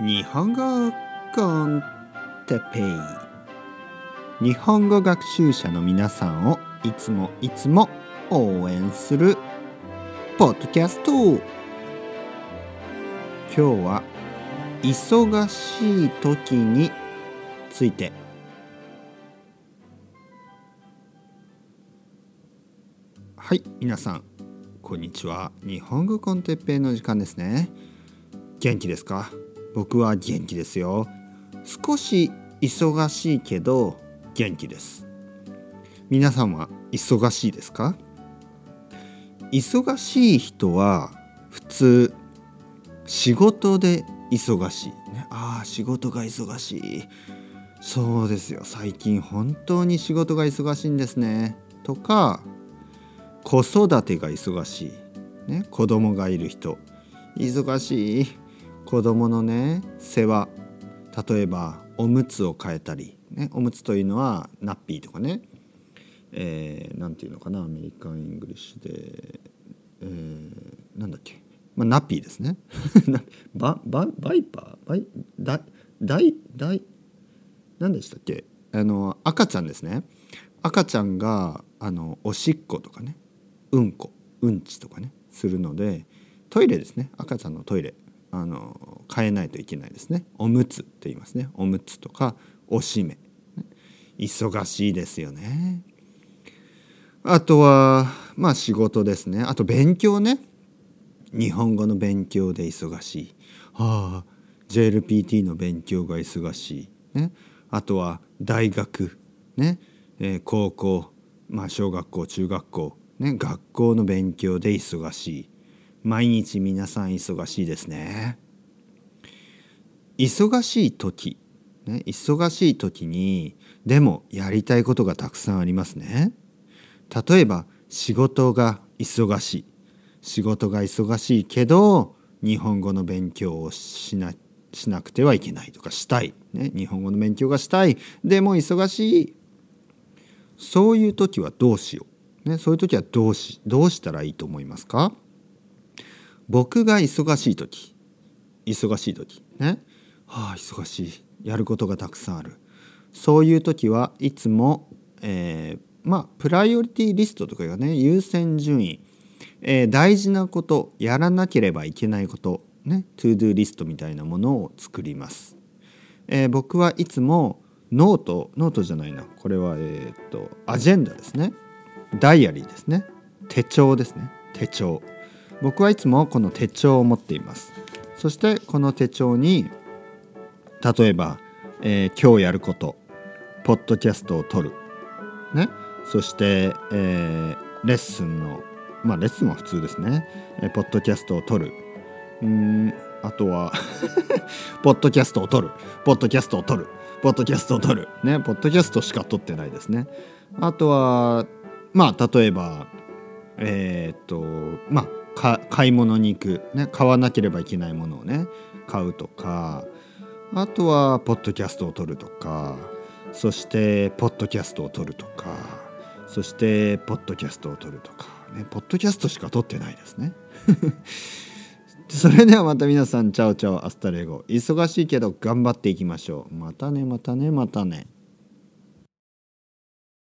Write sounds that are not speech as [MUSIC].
日本語コンテペイ。日本語学習者の皆さんをいつもいつも応援するポッドキャスト。今日は忙しい時について。はい皆さんこんにちは。日本語コンテッペイの時間ですね。元気ですか？僕は元気ですよ。少し忙しいけど元気です。皆さんは忙しいですか？忙しい人は普通仕事で忙しい、ね、ああ仕事が忙しい。そうですよ。最近本当に仕事が忙しいんですね。とか子育てが忙しい、ね、子供がいる人。忙しい。子供のね世話。例えばおむつを変えたり、ね、おむつというのは nappy とかね。何、えー、て言うのかな American English で、えー、なんだっけ、まあ、 nappy ですね。[LAUGHS] バババイパー？バイダダイダイ何でしたっけ？あの赤ちゃんですね。赤ちゃんがあのおしっことかね。うんこうんちとかね。するのでトイレですね。赤ちゃんのトイレ。あの変えないといけないですね。おむつって言いますね。おむつとかおしめ。忙しいですよね。あとはまあ仕事ですね。あと勉強ね。日本語の勉強で忙しい。はあ JLPT の勉強が忙しい、ね、あとは大学。ね、えー、高校、まあ、小学校中学校、ね、学校の勉強で忙しい。毎日皆さん忙しいですね。忙しい時、ね、忙しい時にでもやりたいことがたくさんありますね。例えば仕事が忙しい。仕事が忙しいけど日本語の勉強をしなしなくてはいけないとかしたい、ね、日本語の勉強がしたい。でも忙しい。そういう時はどうしよう、ね、そういう時はどうしどうしたらいいと思いますか？僕が忙しい時。忙しい時。ね。はあ忙しい。やることがたくさんある。そういう時はいつも、えー、まあプライオリティリストとかがね優先順位、えー、大事なことやらなければいけないことね to-do list みたいなものを作ります、えー、僕はいつもノートノートじゃないな。これはえっとアジェンダですね。ダイアリーですね。手帳ですね。手帳。僕はいつもこの手帳を持っています。そしてこの手帳に例えば、えー、今日やることポッドキャストを撮る。ね。そして、えー、レッスンのまあレッスンも普通ですね、えー、ポッドキャストを撮る。うんあとは [LAUGHS] ポッドキャストを撮る。ポッドキャストを撮る。ポッドキャストを撮る。ね。ポッドキャストしか撮ってないですね。あとはまあ例えばえー、っとまあ買い物に行く、ね、買わなければいけないものをね買うとかあとはポッドキャストを撮るとかそしてポッドキャストを撮るとかそしてポッドキャストを撮るとかねポッドキャストしか撮ってないですね。[LAUGHS] それではまた皆さん chao chao hasta luego。忙しいけど頑張っていきましょう。またねまたねまたね。